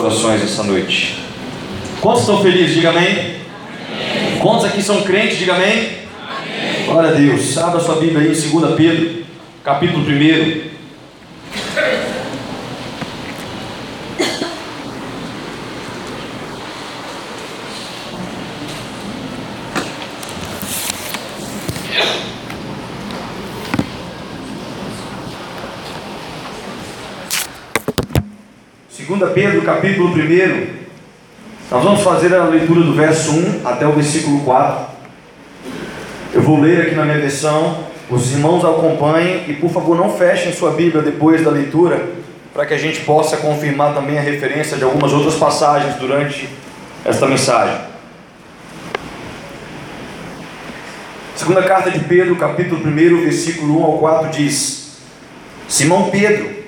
corações essa noite. Quantos estão felizes? Diga amém. amém. Quantos aqui são crentes? Diga amém. amém. Glória a Deus. Abra sua Bíblia aí em 2 Pedro, capítulo 1. Segunda Pedro, capítulo 1. Nós vamos fazer a leitura do verso 1 até o versículo 4. Eu vou ler aqui na minha versão, os irmãos acompanhem e por favor não fechem sua Bíblia depois da leitura, para que a gente possa confirmar também a referência de algumas outras passagens durante esta mensagem. Segunda carta de Pedro, capítulo 1, versículo 1 ao 4 diz: Simão Pedro,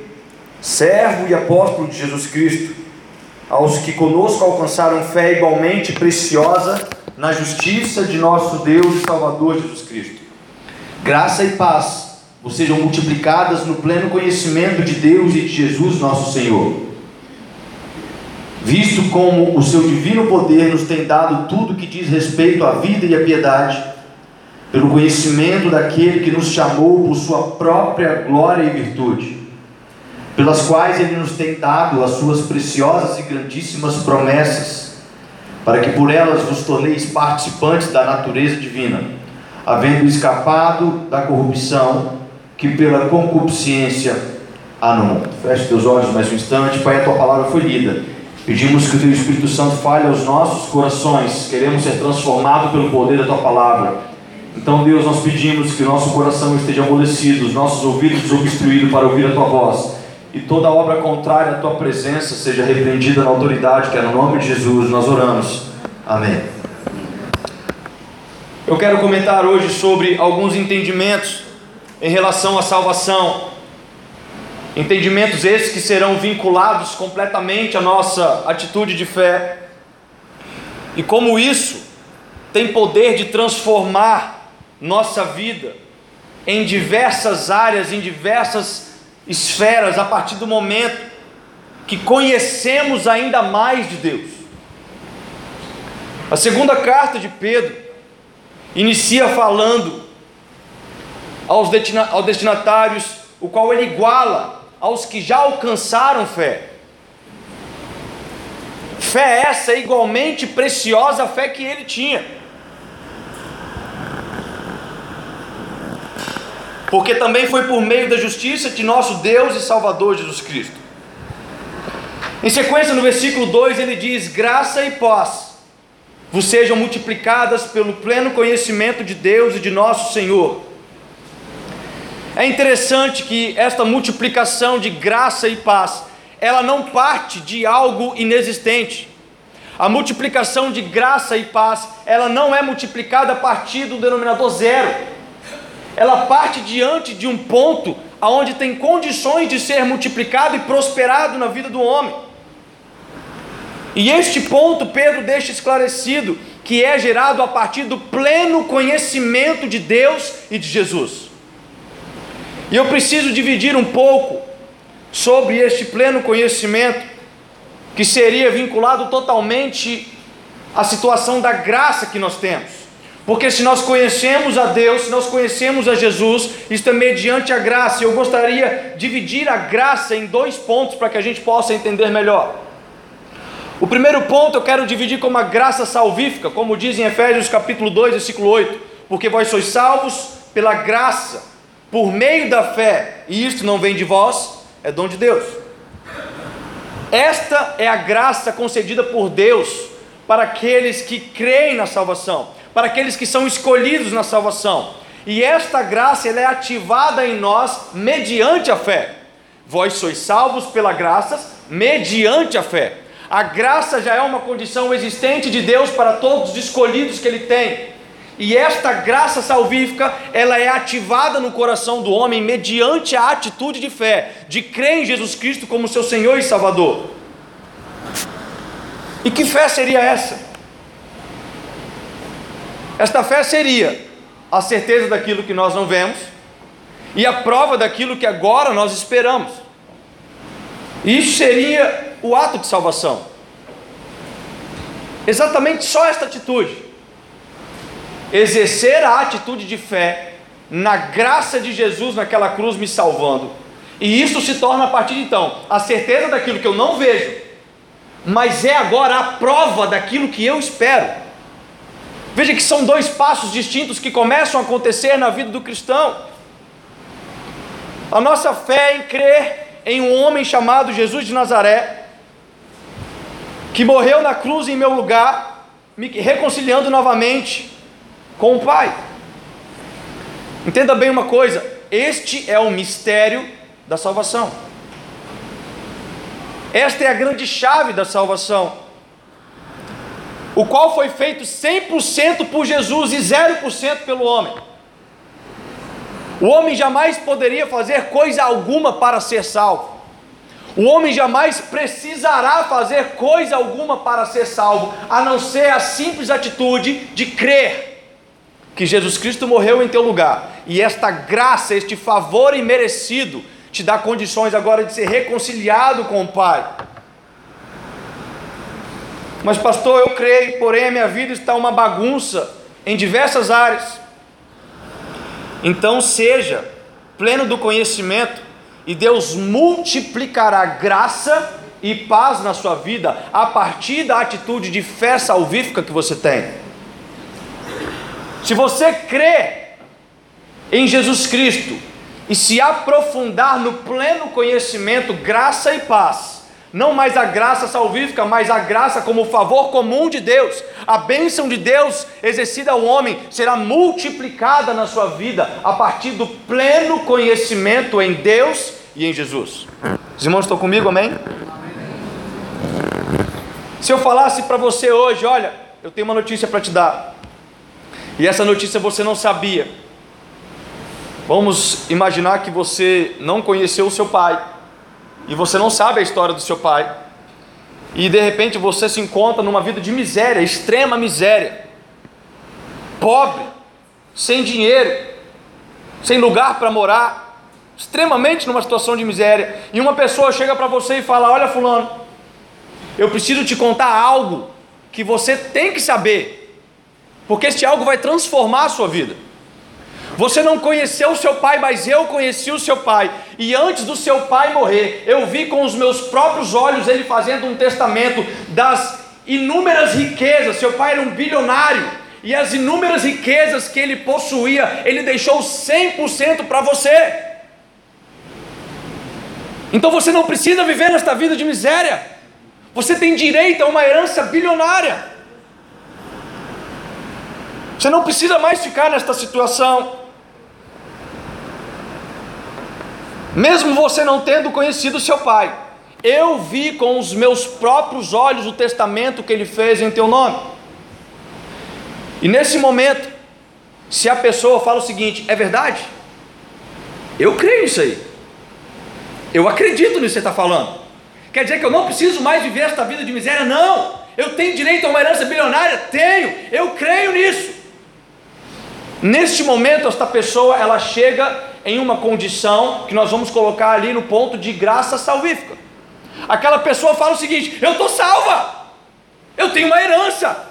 servo e apóstolo de Jesus Cristo, aos que conosco alcançaram fé igualmente preciosa na justiça de nosso Deus e Salvador Jesus Cristo. Graça e paz vos sejam multiplicadas no pleno conhecimento de Deus e de Jesus nosso Senhor. Visto como o seu divino poder nos tem dado tudo que diz respeito à vida e à piedade, pelo conhecimento daquele que nos chamou por sua própria glória e virtude pelas quais Ele nos tem dado as suas preciosas e grandíssimas promessas, para que por elas vos torneis participantes da natureza divina, havendo escapado da corrupção que pela concupiscência há no mundo. Feche teus olhos mais um instante, Pai, a tua palavra foi lida. Pedimos que o teu Espírito Santo fale aos nossos corações, queremos ser transformados pelo poder da tua palavra. Então, Deus, nós pedimos que o nosso coração esteja amolecido, os nossos ouvidos desobstruídos para ouvir a tua voz e toda obra contrária à tua presença seja repreendida na autoridade que é no nome de Jesus. Nós oramos. Amém. Eu quero comentar hoje sobre alguns entendimentos em relação à salvação. Entendimentos esses que serão vinculados completamente à nossa atitude de fé. E como isso tem poder de transformar nossa vida em diversas áreas, em diversas esferas a partir do momento que conhecemos ainda mais de Deus. A segunda carta de Pedro inicia falando aos destinatários, o qual ele iguala aos que já alcançaram fé. Fé essa igualmente preciosa a fé que ele tinha. Porque também foi por meio da justiça de nosso Deus e Salvador Jesus Cristo. Em sequência, no versículo 2, ele diz: Graça e paz vos sejam multiplicadas pelo pleno conhecimento de Deus e de nosso Senhor. É interessante que esta multiplicação de graça e paz, ela não parte de algo inexistente. A multiplicação de graça e paz, ela não é multiplicada a partir do denominador zero ela parte diante de um ponto aonde tem condições de ser multiplicado e prosperado na vida do homem. E este ponto Pedro deixa esclarecido que é gerado a partir do pleno conhecimento de Deus e de Jesus. E eu preciso dividir um pouco sobre este pleno conhecimento que seria vinculado totalmente à situação da graça que nós temos. Porque se nós conhecemos a Deus, se nós conhecemos a Jesus, isso é mediante a graça. Eu gostaria de dividir a graça em dois pontos para que a gente possa entender melhor. O primeiro ponto eu quero dividir como a graça salvífica, como diz em Efésios capítulo 2, versículo 8, porque vós sois salvos pela graça, por meio da fé, e isto não vem de vós, é dom de Deus. Esta é a graça concedida por Deus para aqueles que creem na salvação para aqueles que são escolhidos na salvação. E esta graça ela é ativada em nós mediante a fé. Vós sois salvos pela graça mediante a fé. A graça já é uma condição existente de Deus para todos os escolhidos que ele tem. E esta graça salvífica, ela é ativada no coração do homem mediante a atitude de fé, de crer em Jesus Cristo como seu Senhor e Salvador. E que fé seria essa? Esta fé seria a certeza daquilo que nós não vemos e a prova daquilo que agora nós esperamos. Isso seria o ato de salvação. Exatamente só esta atitude. Exercer a atitude de fé na graça de Jesus naquela cruz me salvando. E isso se torna a partir de então a certeza daquilo que eu não vejo, mas é agora a prova daquilo que eu espero. Veja que são dois passos distintos que começam a acontecer na vida do cristão. A nossa fé em crer em um homem chamado Jesus de Nazaré, que morreu na cruz em meu lugar, me reconciliando novamente com o Pai. Entenda bem uma coisa: este é o mistério da salvação. Esta é a grande chave da salvação, o qual foi feito 100% por Jesus e 0% pelo homem. O homem jamais poderia fazer coisa alguma para ser salvo. O homem jamais precisará fazer coisa alguma para ser salvo, a não ser a simples atitude de crer que Jesus Cristo morreu em teu lugar, e esta graça, este favor imerecido, te dá condições agora de ser reconciliado com o Pai. Mas, pastor, eu creio, porém a minha vida está uma bagunça em diversas áreas. Então, seja pleno do conhecimento, e Deus multiplicará graça e paz na sua vida a partir da atitude de fé salvífica que você tem. Se você crê em Jesus Cristo e se aprofundar no pleno conhecimento, graça e paz, não mais a graça salvífica, mas a graça como favor comum de Deus, a bênção de Deus exercida ao homem será multiplicada na sua vida a partir do pleno conhecimento em Deus e em Jesus. Os irmãos estão comigo, amém? Se eu falasse para você hoje, olha, eu tenho uma notícia para te dar, e essa notícia você não sabia. Vamos imaginar que você não conheceu o seu pai, e você não sabe a história do seu pai, e de repente você se encontra numa vida de miséria, extrema miséria, pobre, sem dinheiro, sem lugar para morar, extremamente numa situação de miséria, e uma pessoa chega para você e fala: Olha, Fulano, eu preciso te contar algo que você tem que saber porque este algo vai transformar a sua vida. Você não conheceu o seu pai, mas eu conheci o seu pai. E antes do seu pai morrer, eu vi com os meus próprios olhos ele fazendo um testamento das inúmeras riquezas. Seu pai era um bilionário. E as inúmeras riquezas que ele possuía, ele deixou 100% para você. Então você não precisa viver nesta vida de miséria. Você tem direito a uma herança bilionária. Você não precisa mais ficar nesta situação. Mesmo você não tendo conhecido seu pai, eu vi com os meus próprios olhos o testamento que ele fez em teu nome. E nesse momento, se a pessoa fala o seguinte: é verdade? Eu creio nisso aí. Eu acredito nisso que você está falando. Quer dizer que eu não preciso mais viver esta vida de miséria? Não. Eu tenho direito a uma herança bilionária? Tenho. Eu creio nisso. Neste momento, esta pessoa ela chega em uma condição que nós vamos colocar ali no ponto de graça salvífica. Aquela pessoa fala o seguinte: Eu estou salva, eu tenho uma herança,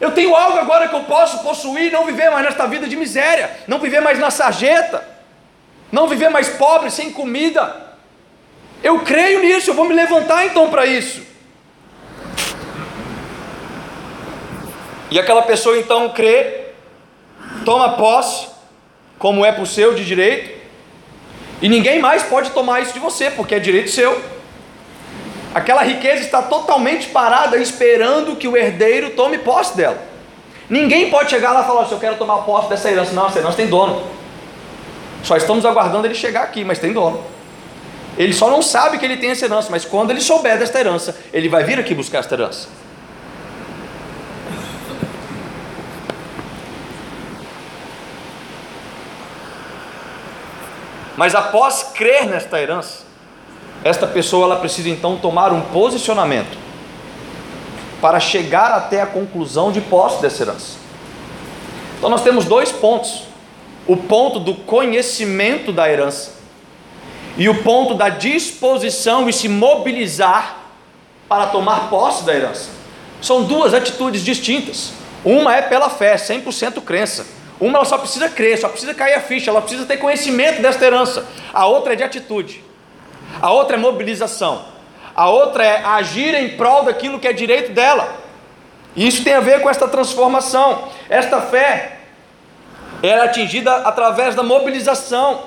eu tenho algo agora que eu posso possuir, não viver mais nesta vida de miséria, não viver mais na sarjeta, não viver mais pobre, sem comida. Eu creio nisso, eu vou me levantar então para isso. E aquela pessoa então crê toma posse, como é para o seu de direito, e ninguém mais pode tomar isso de você, porque é direito seu. Aquela riqueza está totalmente parada, esperando que o herdeiro tome posse dela. Ninguém pode chegar lá e falar: se eu quero tomar posse dessa herança, não, essa herança tem dono. Só estamos aguardando ele chegar aqui, mas tem dono. Ele só não sabe que ele tem essa herança, mas quando ele souber desta herança, ele vai vir aqui buscar esta herança. Mas após crer nesta herança, esta pessoa ela precisa então tomar um posicionamento para chegar até a conclusão de posse dessa herança. Então nós temos dois pontos: o ponto do conhecimento da herança e o ponto da disposição e se mobilizar para tomar posse da herança. São duas atitudes distintas. Uma é pela fé, 100% crença. Uma ela só precisa crer, só precisa cair a ficha, ela precisa ter conhecimento desta herança. A outra é de atitude. A outra é mobilização. A outra é agir em prol daquilo que é direito dela. E isso tem a ver com esta transformação. Esta fé é atingida através da mobilização.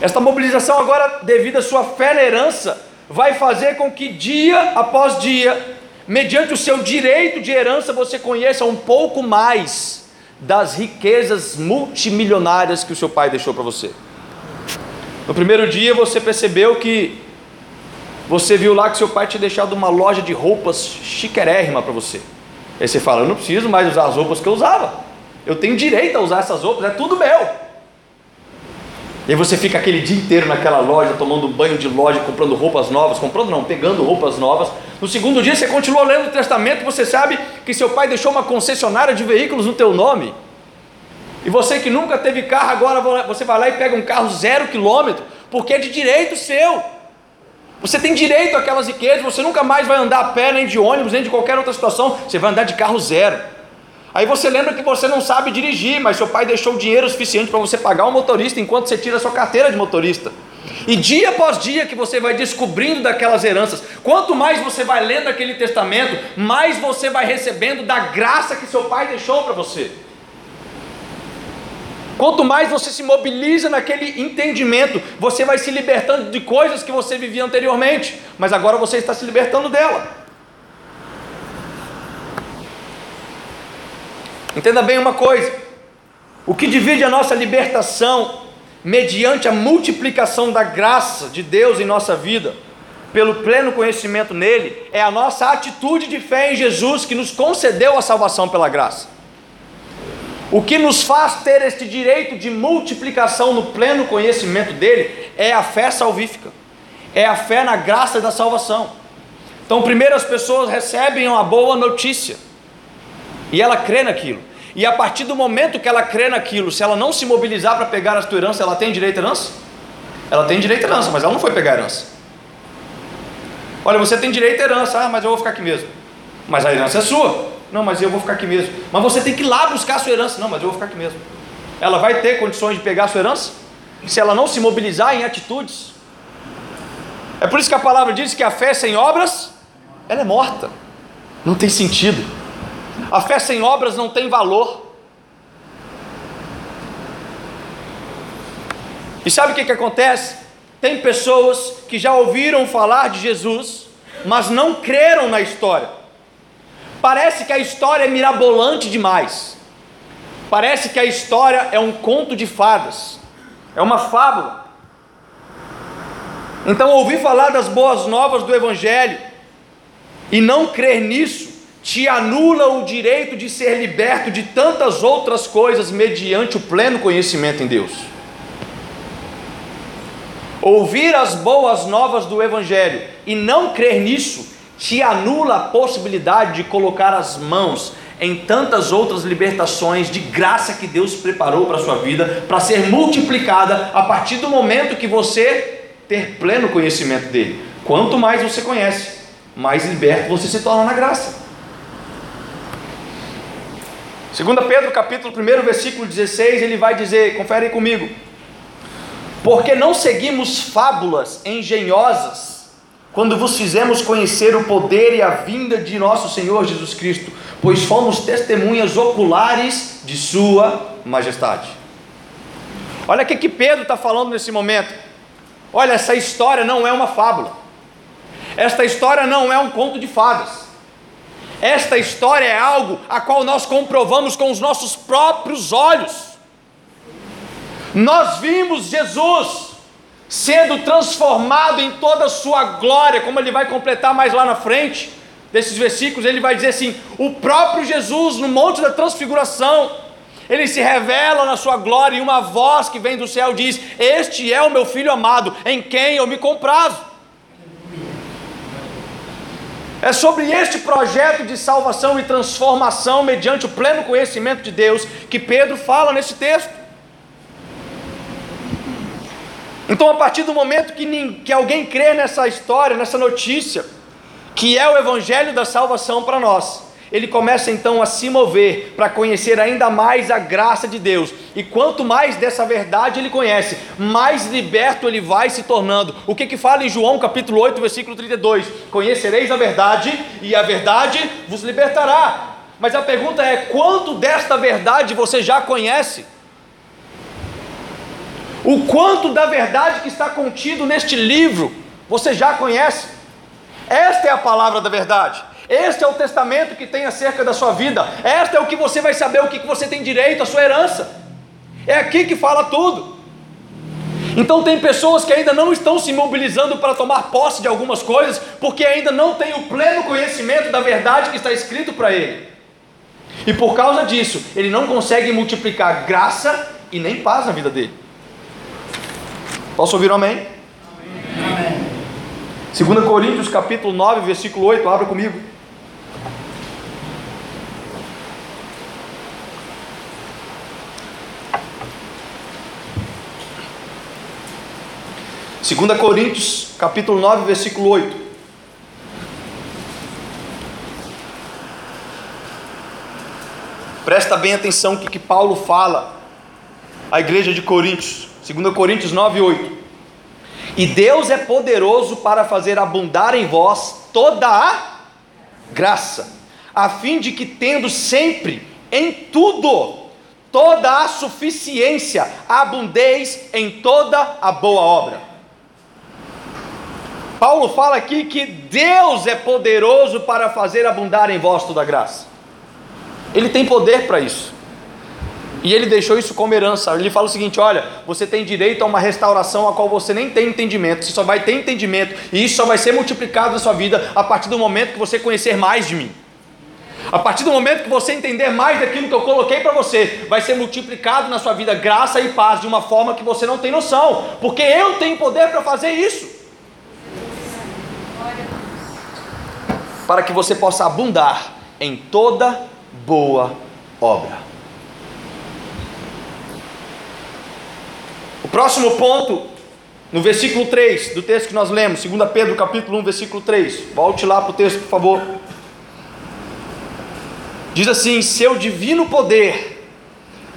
Esta mobilização agora, devido à sua fé na herança, vai fazer com que dia após dia mediante o seu direito de herança, você conheça um pouco mais das riquezas multimilionárias que o seu pai deixou para você. No primeiro dia você percebeu que você viu lá que seu pai tinha deixado uma loja de roupas chiquerérrima para você. Aí você fala: Eu não preciso mais usar as roupas que eu usava. Eu tenho direito a usar essas roupas, é tudo meu. E aí você fica aquele dia inteiro naquela loja, tomando banho de loja, comprando roupas novas, comprando não, pegando roupas novas. No segundo dia você continua lendo o testamento, você sabe que seu pai deixou uma concessionária de veículos no teu nome. E você que nunca teve carro, agora você vai lá e pega um carro zero quilômetro, porque é de direito seu. Você tem direito àquelas riquezas, você nunca mais vai andar a pé, nem de ônibus, nem de qualquer outra situação, você vai andar de carro zero. Aí você lembra que você não sabe dirigir, mas seu pai deixou dinheiro suficiente para você pagar um motorista enquanto você tira a sua carteira de motorista. E dia após dia que você vai descobrindo daquelas heranças, quanto mais você vai lendo aquele testamento, mais você vai recebendo da graça que seu pai deixou para você. Quanto mais você se mobiliza naquele entendimento, você vai se libertando de coisas que você vivia anteriormente, mas agora você está se libertando dela. Entenda bem uma coisa: o que divide a nossa libertação, mediante a multiplicação da graça de Deus em nossa vida, pelo pleno conhecimento nele, é a nossa atitude de fé em Jesus que nos concedeu a salvação pela graça. O que nos faz ter este direito de multiplicação no pleno conhecimento dele é a fé salvífica, é a fé na graça da salvação. Então, primeiro as pessoas recebem uma boa notícia e ela crê naquilo. E a partir do momento que ela crê naquilo, se ela não se mobilizar para pegar a tua herança, ela tem direito à herança? Ela tem direito à herança, mas ela não foi pegar a herança. Olha, você tem direito à herança, ah, mas eu vou ficar aqui mesmo. Mas a herança é sua. Não, mas eu vou ficar aqui mesmo. Mas você tem que ir lá buscar a sua herança. Não, mas eu vou ficar aqui mesmo. Ela vai ter condições de pegar a sua herança? Se ela não se mobilizar em atitudes. É por isso que a palavra diz que a fé sem obras, ela é morta. Não tem sentido. A fé sem obras não tem valor. E sabe o que, que acontece? Tem pessoas que já ouviram falar de Jesus, mas não creram na história. Parece que a história é mirabolante demais. Parece que a história é um conto de fadas, é uma fábula. Então, ouvir falar das boas novas do Evangelho e não crer nisso te anula o direito de ser liberto de tantas outras coisas mediante o pleno conhecimento em Deus. Ouvir as boas novas do Evangelho e não crer nisso te anula a possibilidade de colocar as mãos em tantas outras libertações de graça que Deus preparou para a sua vida, para ser multiplicada a partir do momento que você ter pleno conhecimento dele. Quanto mais você conhece, mais liberto você se torna na graça. 2 Pedro capítulo 1, versículo 16, ele vai dizer, confere comigo. Porque não seguimos fábulas engenhosas, quando vos fizemos conhecer o poder e a vinda de nosso Senhor Jesus Cristo, pois fomos testemunhas oculares de Sua majestade. Olha o que Pedro está falando nesse momento. Olha, essa história não é uma fábula. Esta história não é um conto de fadas. Esta história é algo a qual nós comprovamos com os nossos próprios olhos. Nós vimos Jesus sendo transformado em toda a sua glória, como ele vai completar mais lá na frente desses versículos, ele vai dizer assim: o próprio Jesus no monte da transfiguração, ele se revela na sua glória e uma voz que vem do céu diz: Este é o meu filho amado, em quem eu me comprazo. É sobre este projeto de salvação e transformação mediante o pleno conhecimento de Deus que Pedro fala nesse texto. Então, a partir do momento que, que alguém crê nessa história, nessa notícia, que é o Evangelho da salvação para nós, ele começa então a se mover para conhecer ainda mais a graça de Deus. E quanto mais dessa verdade ele conhece, mais liberto ele vai se tornando. O que que fala em João capítulo 8, versículo 32? Conhecereis a verdade e a verdade vos libertará. Mas a pergunta é: quanto desta verdade você já conhece? O quanto da verdade que está contido neste livro você já conhece? Esta é a palavra da verdade. Este é o testamento que tem acerca da sua vida. Esta é o que você vai saber o que você tem direito, a sua herança. É aqui que fala tudo. Então tem pessoas que ainda não estão se mobilizando para tomar posse de algumas coisas, porque ainda não têm o pleno conhecimento da verdade que está escrito para ele. E por causa disso, ele não consegue multiplicar graça e nem paz na vida dele. Posso ouvir um amém? Amém. 2 Coríntios capítulo 9, versículo 8, abra comigo. Segunda Coríntios capítulo 9, versículo 8. Presta bem atenção que, que Paulo fala à igreja de Coríntios. 2 Coríntios 9, 8. E Deus é poderoso para fazer abundar em vós toda a graça, a fim de que, tendo sempre em tudo toda a suficiência, abundeis em toda a boa obra. Paulo fala aqui que Deus é poderoso para fazer abundar em vós toda a graça. Ele tem poder para isso. E ele deixou isso como herança. Ele fala o seguinte: olha, você tem direito a uma restauração a qual você nem tem entendimento. Você só vai ter entendimento. E isso só vai ser multiplicado na sua vida a partir do momento que você conhecer mais de mim. A partir do momento que você entender mais daquilo que eu coloquei para você, vai ser multiplicado na sua vida graça e paz de uma forma que você não tem noção, porque eu tenho poder para fazer isso. Para que você possa abundar em toda boa obra. Próximo ponto, no versículo 3 do texto que nós lemos, 2 Pedro capítulo 1, versículo 3. Volte lá para o texto, por favor. Diz assim: Seu divino poder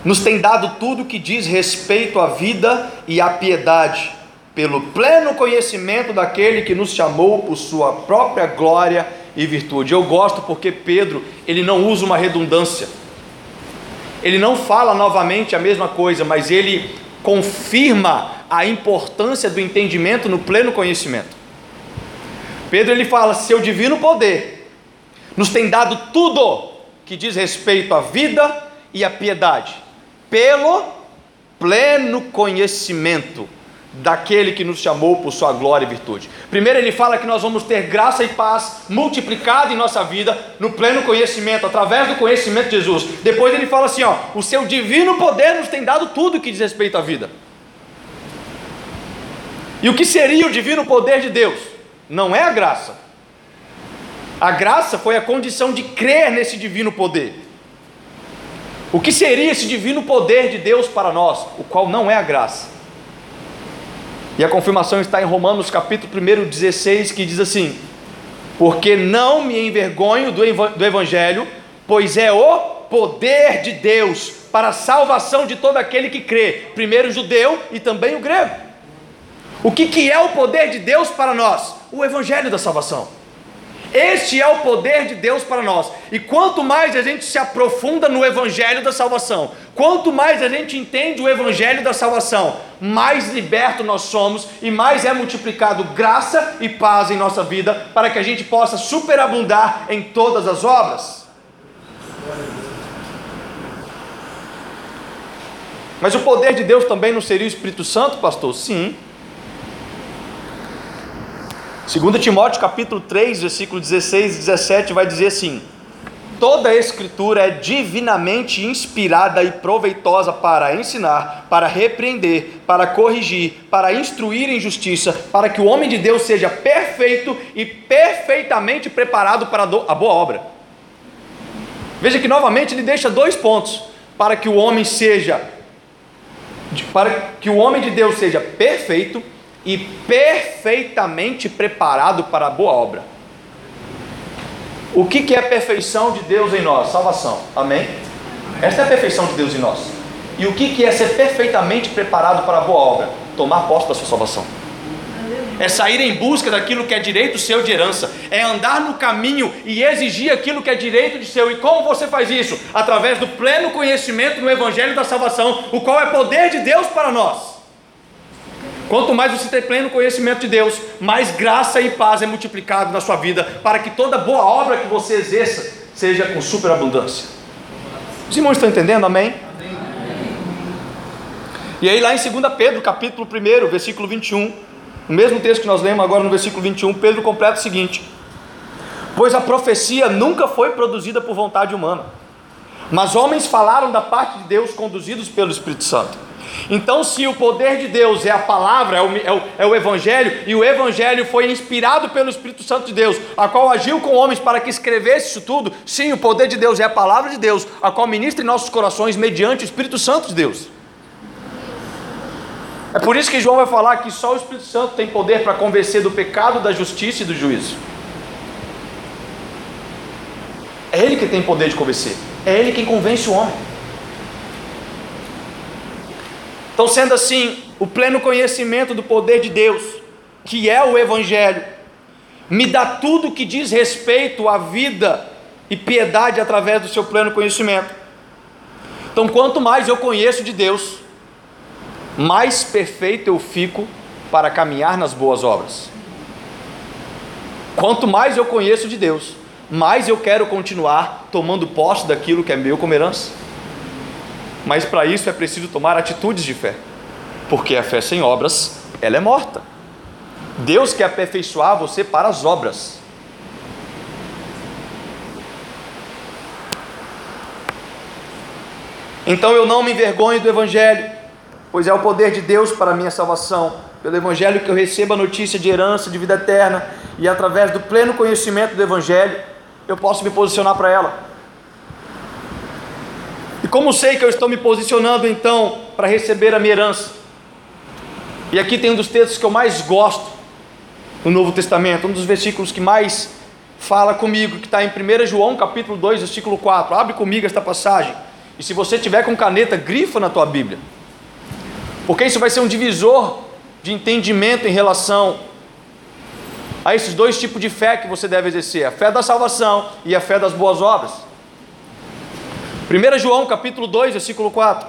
nos tem dado tudo que diz respeito à vida e à piedade, pelo pleno conhecimento daquele que nos chamou por sua própria glória e virtude. Eu gosto porque Pedro, ele não usa uma redundância. Ele não fala novamente a mesma coisa, mas ele confirma a importância do entendimento no pleno conhecimento. Pedro ele fala: seu divino poder nos tem dado tudo que diz respeito à vida e à piedade, pelo pleno conhecimento daquele que nos chamou por sua glória e virtude. Primeiro ele fala que nós vamos ter graça e paz multiplicada em nossa vida no pleno conhecimento, através do conhecimento de Jesus. Depois ele fala assim, ó, o seu divino poder nos tem dado tudo que diz respeito à vida. E o que seria o divino poder de Deus? Não é a graça. A graça foi a condição de crer nesse divino poder. O que seria esse divino poder de Deus para nós, o qual não é a graça? E a confirmação está em Romanos capítulo 1, 16, que diz assim: Porque não me envergonho do Evangelho, pois é o poder de Deus para a salvação de todo aquele que crê, primeiro o judeu e também o grego. O que, que é o poder de Deus para nós? O Evangelho da salvação. Este é o poder de Deus para nós. E quanto mais a gente se aprofunda no Evangelho da salvação, quanto mais a gente entende o Evangelho da salvação, mais liberto nós somos e mais é multiplicado graça e paz em nossa vida para que a gente possa superabundar em todas as obras. Mas o poder de Deus também não seria o Espírito Santo, pastor? Sim. 2 Timóteo capítulo 3, versículo 16 e 17 vai dizer assim: Toda a escritura é divinamente inspirada e proveitosa para ensinar, para repreender, para corrigir, para instruir em justiça, para que o homem de Deus seja perfeito e perfeitamente preparado para a boa obra. Veja que novamente ele deixa dois pontos: para que o homem seja para que o homem de Deus seja perfeito e perfeitamente preparado para a boa obra. O que, que é a perfeição de Deus em nós? Salvação. Amém? Esta é a perfeição de Deus em nós. E o que, que é ser perfeitamente preparado para a boa obra? Tomar posse da sua salvação é sair em busca daquilo que é direito seu de herança, é andar no caminho e exigir aquilo que é direito de seu. E como você faz isso? Através do pleno conhecimento do Evangelho da salvação, o qual é poder de Deus para nós. Quanto mais você tem pleno conhecimento de Deus, mais graça e paz é multiplicado na sua vida, para que toda boa obra que você exerça seja com superabundância. Os irmãos estão entendendo? Amém? Amém. E aí, lá em 2 Pedro, capítulo 1, versículo 21, o mesmo texto que nós lemos agora no versículo 21, Pedro completa o seguinte: Pois a profecia nunca foi produzida por vontade humana, mas homens falaram da parte de Deus conduzidos pelo Espírito Santo. Então, se o poder de Deus é a palavra, é o, é, o, é o, Evangelho, e o Evangelho foi inspirado pelo Espírito Santo de Deus, a qual agiu com homens para que escrevesse isso tudo, sim, o poder de Deus é a palavra de Deus, a qual ministra em nossos corações mediante o Espírito Santo de Deus. É por isso que João vai falar que só o Espírito Santo tem poder para convencer do pecado, da justiça e do juízo. É Ele que tem poder de convencer. É Ele quem convence o homem. Então, sendo assim, o pleno conhecimento do poder de Deus, que é o Evangelho, me dá tudo que diz respeito à vida e piedade através do seu pleno conhecimento. Então, quanto mais eu conheço de Deus, mais perfeito eu fico para caminhar nas boas obras. Quanto mais eu conheço de Deus, mais eu quero continuar tomando posse daquilo que é meu como herança. Mas para isso é preciso tomar atitudes de fé, porque a fé sem obras, ela é morta. Deus quer aperfeiçoar você para as obras. Então eu não me envergonho do Evangelho, pois é o poder de Deus para a minha salvação, pelo Evangelho que eu recebo a notícia de herança de vida eterna, e através do pleno conhecimento do Evangelho, eu posso me posicionar para ela. E como sei que eu estou me posicionando então para receber a minha herança? E aqui tem um dos textos que eu mais gosto no Novo Testamento, um dos versículos que mais fala comigo, que está em 1 João capítulo 2, versículo 4. Abre comigo esta passagem. E se você tiver com caneta, grifa na tua Bíblia porque isso vai ser um divisor de entendimento em relação a esses dois tipos de fé que você deve exercer: a fé da salvação e a fé das boas obras. 1 João capítulo 2, versículo 4.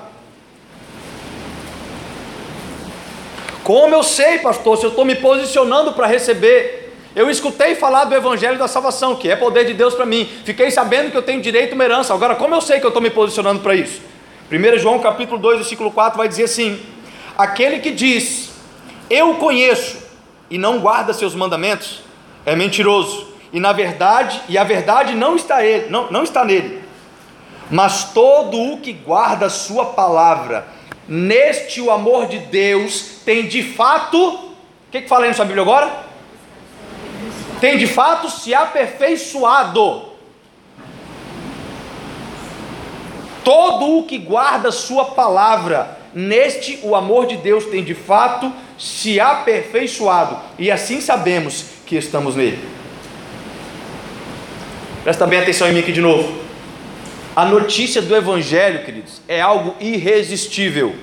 Como eu sei, pastor, se eu estou me posicionando para receber, eu escutei falar do Evangelho da salvação, que é poder de Deus para mim, fiquei sabendo que eu tenho direito a uma herança, agora como eu sei que eu estou me posicionando para isso? 1 João capítulo 2, versículo 4 vai dizer assim: Aquele que diz, eu conheço, e não guarda seus mandamentos, é mentiroso, e na verdade, e a verdade não está, ele, não, não está nele. Mas todo o que guarda sua palavra, neste o amor de Deus tem de fato, o que, que fala aí na sua Bíblia agora? Tem de fato se aperfeiçoado. Todo o que guarda sua palavra, Neste o amor de Deus tem de fato se aperfeiçoado, e assim sabemos que estamos nele. Presta bem atenção em mim aqui de novo. A notícia do Evangelho, queridos, é algo irresistível,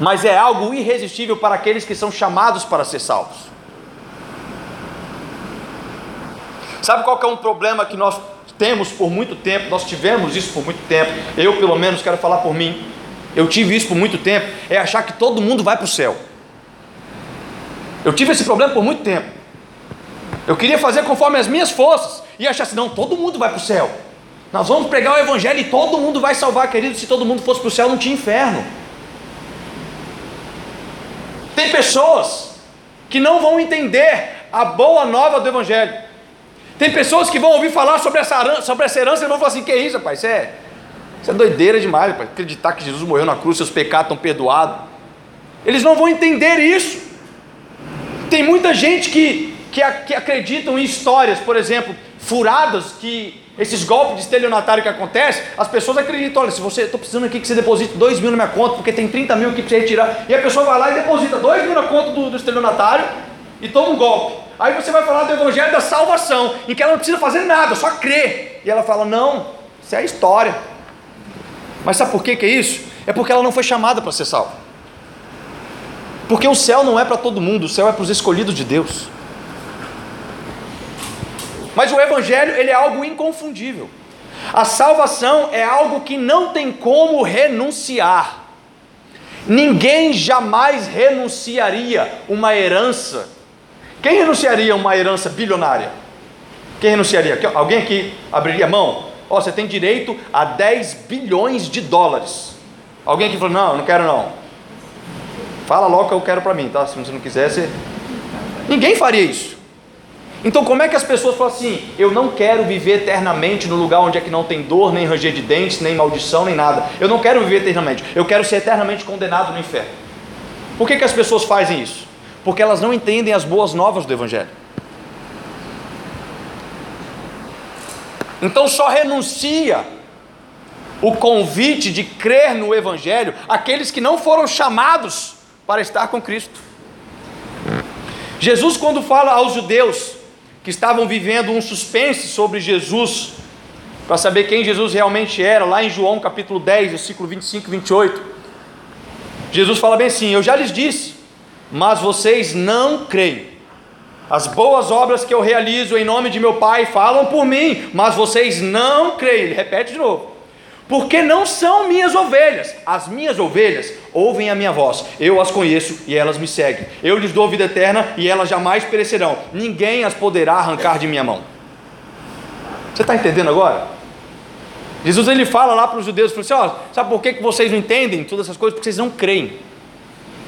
mas é algo irresistível para aqueles que são chamados para ser salvos. Sabe qual é um problema que nós temos por muito tempo? Nós tivemos isso por muito tempo. Eu, pelo menos, quero falar por mim eu tive isso por muito tempo, é achar que todo mundo vai para o céu. Eu tive esse problema por muito tempo. Eu queria fazer conforme as minhas forças e achar assim: não, todo mundo vai para o céu. Nós vamos pregar o Evangelho e todo mundo vai salvar, querido. Se todo mundo fosse para o céu, não tinha inferno. Tem pessoas que não vão entender a boa nova do Evangelho. Tem pessoas que vão ouvir falar sobre essa, sobre essa herança e vão falar assim: que isso, rapaz? Isso é, isso é doideira demais para acreditar que Jesus morreu na cruz, seus pecados estão perdoados. Eles não vão entender isso. Tem muita gente que, que, que acreditam em histórias, por exemplo, furadas, que esses golpes de estelionatário que acontecem, as pessoas acreditam, olha, se você, estou precisando aqui que você deposite 2 mil na minha conta, porque tem 30 mil para você retirar, e a pessoa vai lá e deposita 2 mil na conta do, do estelionatário e toma um golpe. Aí você vai falar do evangelho da salvação, em que ela não precisa fazer nada, só crer. E ela fala, não, isso é a história. Mas sabe por que, que é isso? É porque ela não foi chamada para ser salva. Porque o céu não é para todo mundo, o céu é para os escolhidos de Deus. Mas o evangelho, ele é algo inconfundível. A salvação é algo que não tem como renunciar. Ninguém jamais renunciaria uma herança. Quem renunciaria uma herança bilionária? Quem renunciaria? Alguém aqui abriria a mão? Ó, oh, você tem direito a 10 bilhões de dólares. Alguém aqui falou: Não, não quero não. Fala logo que eu quero para mim, tá? Se você não quiser, você. Ninguém faria isso. Então, como é que as pessoas falam assim: eu não quero viver eternamente no lugar onde é que não tem dor, nem ranger de dentes, nem maldição, nem nada. Eu não quero viver eternamente. Eu quero ser eternamente condenado no inferno. Por que, que as pessoas fazem isso? Porque elas não entendem as boas novas do Evangelho. Então, só renuncia o convite de crer no Evangelho aqueles que não foram chamados para estar com Cristo. Jesus, quando fala aos judeus que estavam vivendo um suspense sobre Jesus, para saber quem Jesus realmente era, lá em João capítulo 10, versículo 25 e 28. Jesus fala bem assim: Eu já lhes disse, mas vocês não creem. As boas obras que eu realizo em nome de meu Pai falam por mim, mas vocês não creem. Ele repete de novo porque não são minhas ovelhas. As minhas ovelhas ouvem a minha voz, eu as conheço e elas me seguem. Eu lhes dou vida eterna e elas jamais perecerão. Ninguém as poderá arrancar de minha mão. Você está entendendo agora? Jesus ele fala lá para os judeus, fala assim, ó, sabe por que, que vocês não entendem todas essas coisas? Porque vocês não creem.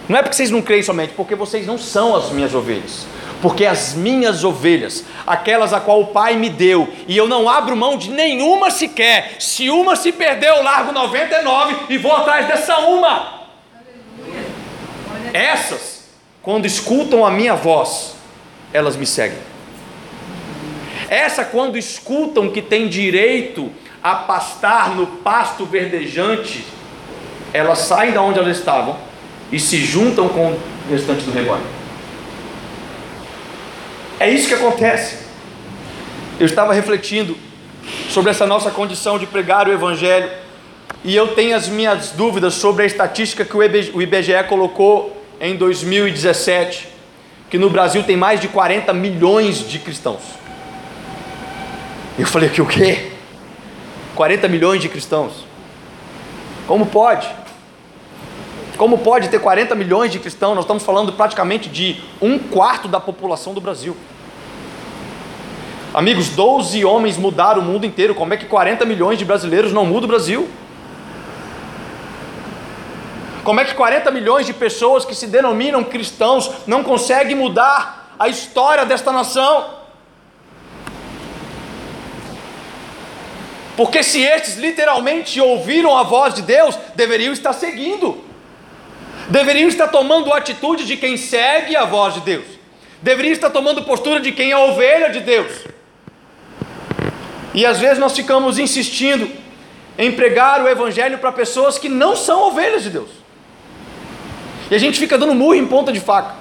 Não é porque vocês não creem somente, porque vocês não são as minhas ovelhas porque as minhas ovelhas, aquelas a qual o Pai me deu, e eu não abro mão de nenhuma sequer, se uma se perdeu, eu largo 99 e vou atrás dessa uma. Essas, quando escutam a minha voz, elas me seguem. Essa, quando escutam que tem direito a pastar no pasto verdejante, elas saem da onde elas estavam e se juntam com o restante do rebanho. É isso que acontece. Eu estava refletindo sobre essa nossa condição de pregar o Evangelho e eu tenho as minhas dúvidas sobre a estatística que o IBGE colocou em 2017, que no Brasil tem mais de 40 milhões de cristãos. Eu falei que o quê? 40 milhões de cristãos. Como pode? Como pode ter 40 milhões de cristãos? Nós estamos falando praticamente de um quarto da população do Brasil. Amigos, 12 homens mudaram o mundo inteiro. Como é que 40 milhões de brasileiros não mudam o Brasil? Como é que 40 milhões de pessoas que se denominam cristãos não conseguem mudar a história desta nação? Porque se estes literalmente ouviram a voz de Deus, deveriam estar seguindo deveriam estar tomando atitude de quem segue a voz de Deus, deveriam estar tomando postura de quem é ovelha de Deus. E às vezes nós ficamos insistindo em pregar o Evangelho para pessoas que não são ovelhas de Deus, e a gente fica dando murro em ponta de faca.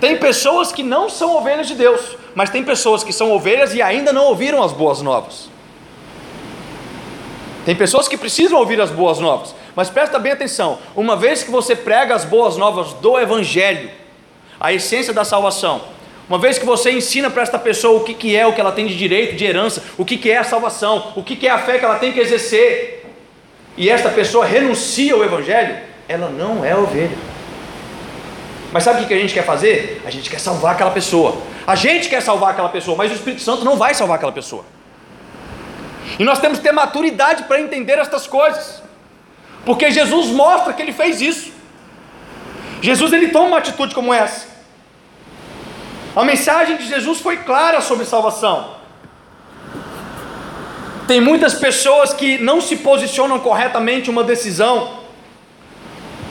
Tem pessoas que não são ovelhas de Deus, mas tem pessoas que são ovelhas e ainda não ouviram as boas novas. Tem pessoas que precisam ouvir as boas novas, mas presta bem atenção: uma vez que você prega as boas novas do Evangelho, a essência da salvação, uma vez que você ensina para esta pessoa o que, que é o que ela tem de direito, de herança, o que, que é a salvação, o que, que é a fé que ela tem que exercer, e esta pessoa renuncia ao Evangelho, ela não é ovelha. Mas sabe o que a gente quer fazer? A gente quer salvar aquela pessoa. A gente quer salvar aquela pessoa, mas o Espírito Santo não vai salvar aquela pessoa. E nós temos que ter maturidade para entender estas coisas. Porque Jesus mostra que ele fez isso. Jesus ele toma uma atitude como essa. A mensagem de Jesus foi clara sobre salvação. Tem muitas pessoas que não se posicionam corretamente uma decisão.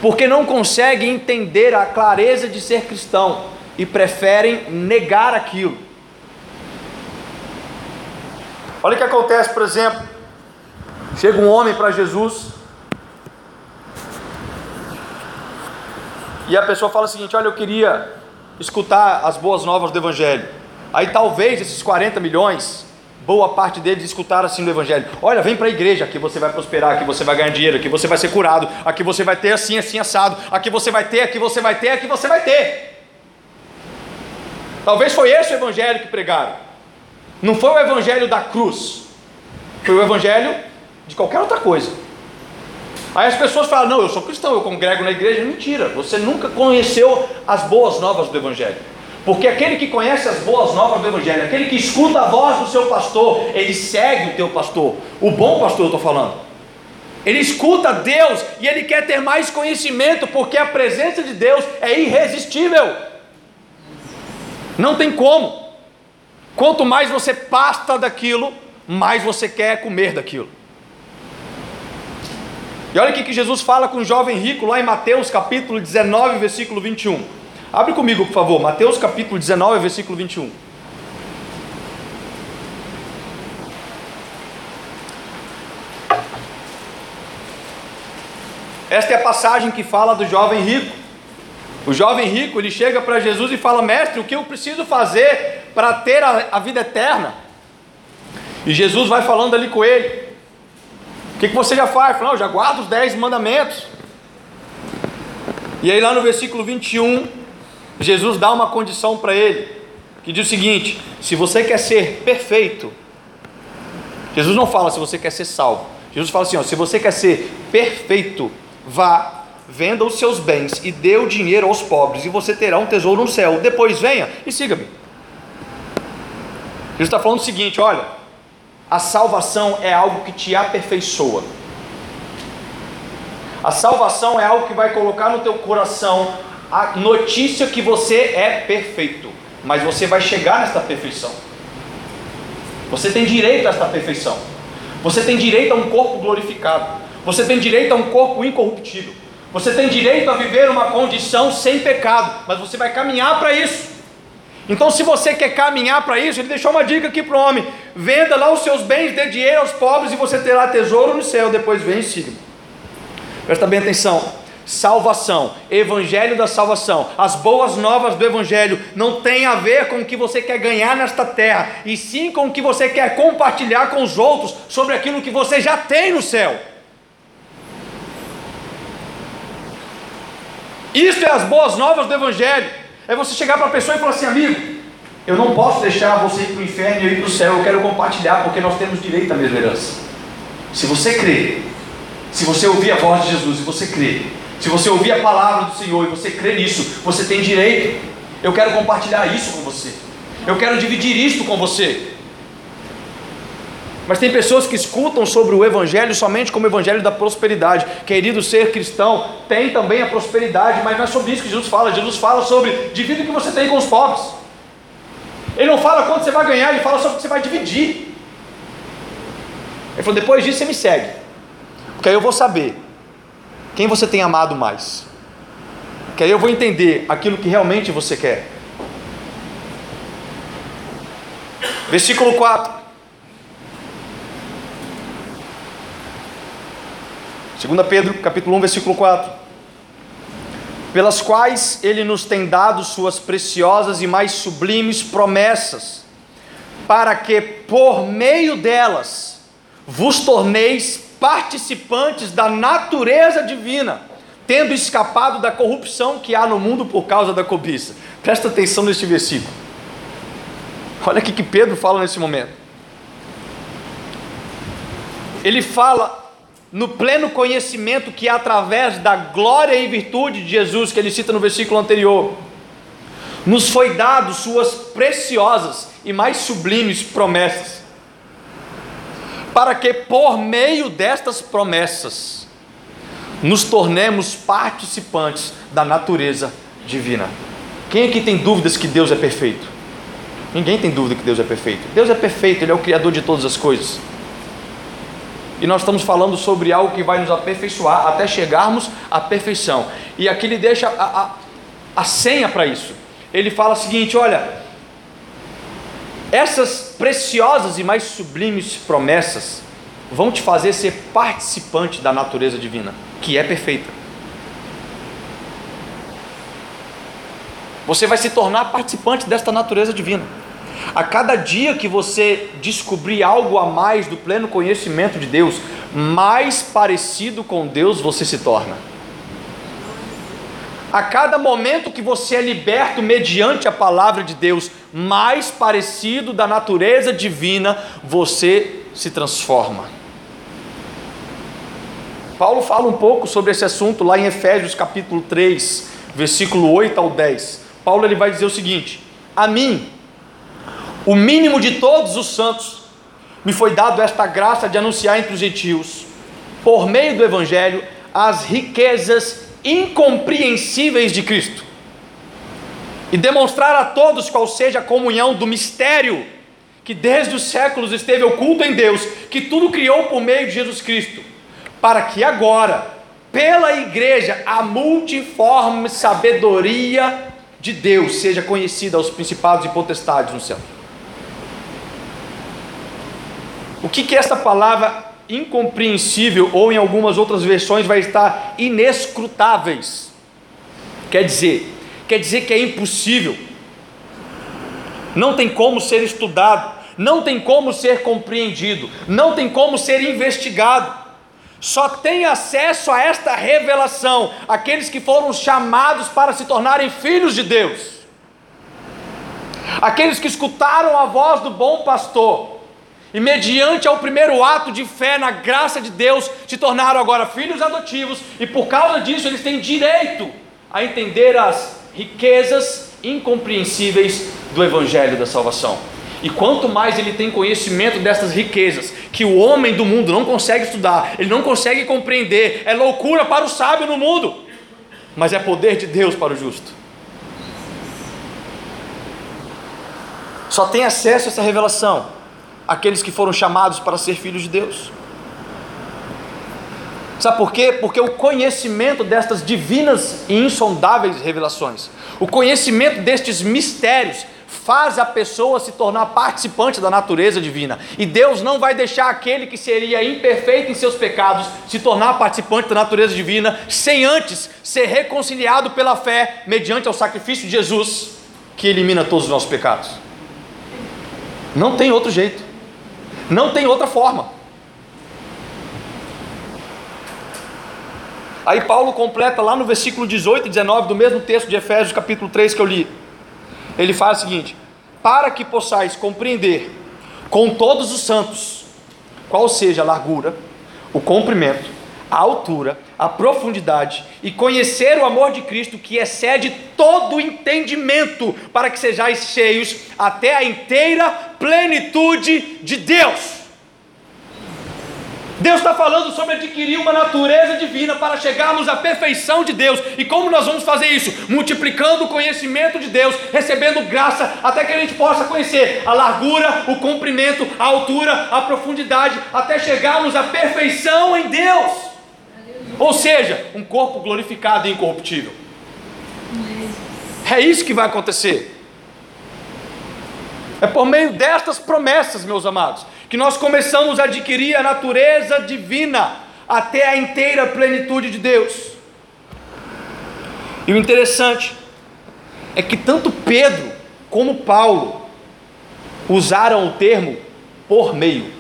porque não conseguem entender a clareza de ser cristão e preferem negar aquilo. Olha o que acontece, por exemplo, chega um homem para Jesus e a pessoa fala o seguinte: Olha, eu queria escutar as boas novas do Evangelho. Aí talvez esses 40 milhões boa parte deles escutaram assim no Evangelho: Olha, vem para a igreja, aqui você vai prosperar, aqui você vai ganhar dinheiro, aqui você vai ser curado, aqui você vai ter assim, assim, assado, aqui você vai ter, aqui você vai ter, aqui você vai ter. Talvez foi esse o Evangelho que pregaram. Não foi o Evangelho da cruz, foi o Evangelho de qualquer outra coisa. Aí as pessoas falam: Não, eu sou cristão, eu congrego na igreja. Mentira, você nunca conheceu as boas novas do Evangelho. Porque aquele que conhece as boas novas do Evangelho, aquele que escuta a voz do seu pastor, ele segue o teu pastor. O bom pastor, eu estou falando. Ele escuta Deus e ele quer ter mais conhecimento, porque a presença de Deus é irresistível. Não tem como. Quanto mais você pasta daquilo, mais você quer comer daquilo. E olha o que Jesus fala com o jovem rico lá em Mateus capítulo 19, versículo 21. Abre comigo, por favor, Mateus capítulo 19, versículo 21. Esta é a passagem que fala do jovem rico. O jovem rico ele chega para Jesus e fala: Mestre, o que eu preciso fazer para ter a, a, vida eterna? E Jesus vai falando ali com ele: O que, que você já faz? Fala, eu já guardo os dez mandamentos. E aí, lá no versículo 21, Jesus dá uma condição para ele, que diz o seguinte: se você quer ser perfeito, Jesus não fala se você quer ser salvo, Jesus fala assim: ó, se você quer ser perfeito, vá, venda os seus bens e dê o dinheiro aos pobres, e você terá um tesouro no céu. Depois venha e siga-me. Jesus está falando o seguinte: olha, a salvação é algo que te aperfeiçoa. A salvação é algo que vai colocar no teu coração a notícia que você é perfeito, mas você vai chegar nesta perfeição. Você tem direito a esta perfeição. Você tem direito a um corpo glorificado. Você tem direito a um corpo incorruptível. Você tem direito a viver uma condição sem pecado, mas você vai caminhar para isso. Então, se você quer caminhar para isso, ele deixou uma dica aqui para o homem: venda lá os seus bens, dê dinheiro aos pobres e você terá tesouro no céu. Depois vem e siga. Presta bem atenção salvação, evangelho da salvação, as boas novas do evangelho não tem a ver com o que você quer ganhar nesta terra, e sim com o que você quer compartilhar com os outros sobre aquilo que você já tem no céu. Isso é as boas novas do evangelho. É você chegar para a pessoa e falar assim, amigo, eu não posso deixar você ir para o inferno e eu ir para o céu, eu quero compartilhar porque nós temos direito à mesma herança. Se você crê, se você ouvir a voz de Jesus e você crê, se você ouvir a palavra do Senhor e você crê nisso, você tem direito. Eu quero compartilhar isso com você. Eu quero dividir isto com você. Mas tem pessoas que escutam sobre o Evangelho somente como o Evangelho da prosperidade. Querido ser cristão, tem também a prosperidade, mas não é sobre isso que Jesus fala. Jesus fala sobre divida o que você tem com os pobres. Ele não fala quanto você vai ganhar, ele fala sobre o que você vai dividir. Ele falou: depois disso você me segue, porque aí eu vou saber quem você tem amado mais? Que aí eu vou entender aquilo que realmente você quer. Versículo 4. 2 Pedro, capítulo 1, versículo 4. Pelas quais ele nos tem dado suas preciosas e mais sublimes promessas, para que por meio delas vos torneis participantes da natureza divina, tendo escapado da corrupção que há no mundo por causa da cobiça. Presta atenção neste versículo. Olha o que Pedro fala nesse momento. Ele fala no pleno conhecimento que através da glória e virtude de Jesus, que ele cita no versículo anterior, nos foi dado suas preciosas e mais sublimes promessas para que por meio destas promessas nos tornemos participantes da natureza divina. Quem aqui tem dúvidas que Deus é perfeito? Ninguém tem dúvida que Deus é perfeito. Deus é perfeito, Ele é o Criador de todas as coisas. E nós estamos falando sobre algo que vai nos aperfeiçoar até chegarmos à perfeição. E aqui ele deixa a, a, a senha para isso. Ele fala o seguinte: olha, essas preciosas e mais sublimes promessas vão te fazer ser participante da natureza divina, que é perfeita. Você vai se tornar participante desta natureza divina. A cada dia que você descobrir algo a mais do pleno conhecimento de Deus, mais parecido com Deus você se torna. A cada momento que você é liberto mediante a palavra de Deus, mais parecido da natureza divina você se transforma. Paulo fala um pouco sobre esse assunto lá em Efésios capítulo 3, versículo 8 ao 10. Paulo ele vai dizer o seguinte: A mim, o mínimo de todos os santos, me foi dado esta graça de anunciar entre os gentios, por meio do evangelho, as riquezas incompreensíveis de Cristo e demonstrar a todos qual seja a comunhão do mistério que desde os séculos esteve oculto em Deus, que tudo criou por meio de Jesus Cristo, para que agora, pela igreja, a multiforme sabedoria de Deus seja conhecida aos principados e potestades no céu. O que que esta palavra incompreensível ou em algumas outras versões vai estar inescrutáveis? Quer dizer, quer dizer que é impossível. Não tem como ser estudado, não tem como ser compreendido, não tem como ser investigado. Só tem acesso a esta revelação aqueles que foram chamados para se tornarem filhos de Deus. Aqueles que escutaram a voz do bom pastor e, mediante ao primeiro ato de fé na graça de Deus, se tornaram agora filhos adotivos, e por causa disso eles têm direito a entender as riquezas incompreensíveis do Evangelho da salvação. E quanto mais ele tem conhecimento dessas riquezas, que o homem do mundo não consegue estudar, ele não consegue compreender, é loucura para o sábio no mundo, mas é poder de Deus para o justo. Só tem acesso a essa revelação aqueles que foram chamados para ser filhos de Deus. Sabe por quê? Porque o conhecimento destas divinas e insondáveis revelações, o conhecimento destes mistérios, faz a pessoa se tornar participante da natureza divina. E Deus não vai deixar aquele que seria imperfeito em seus pecados se tornar participante da natureza divina sem antes ser reconciliado pela fé mediante ao sacrifício de Jesus que elimina todos os nossos pecados. Não tem outro jeito. Não tem outra forma. Aí Paulo completa lá no versículo 18 e 19 do mesmo texto de Efésios, capítulo 3 que eu li. Ele fala o seguinte: Para que possais compreender com todos os santos qual seja a largura, o comprimento, a altura, a profundidade e conhecer o amor de Cristo que excede todo entendimento, para que sejais cheios até a inteira plenitude de Deus. Deus está falando sobre adquirir uma natureza divina para chegarmos à perfeição de Deus. E como nós vamos fazer isso? Multiplicando o conhecimento de Deus, recebendo graça, até que a gente possa conhecer a largura, o comprimento, a altura, a profundidade, até chegarmos à perfeição em Deus. Ou seja, um corpo glorificado e incorruptível. É isso que vai acontecer. É por meio destas promessas, meus amados, que nós começamos a adquirir a natureza divina até a inteira plenitude de Deus. E o interessante é que tanto Pedro como Paulo usaram o termo por meio.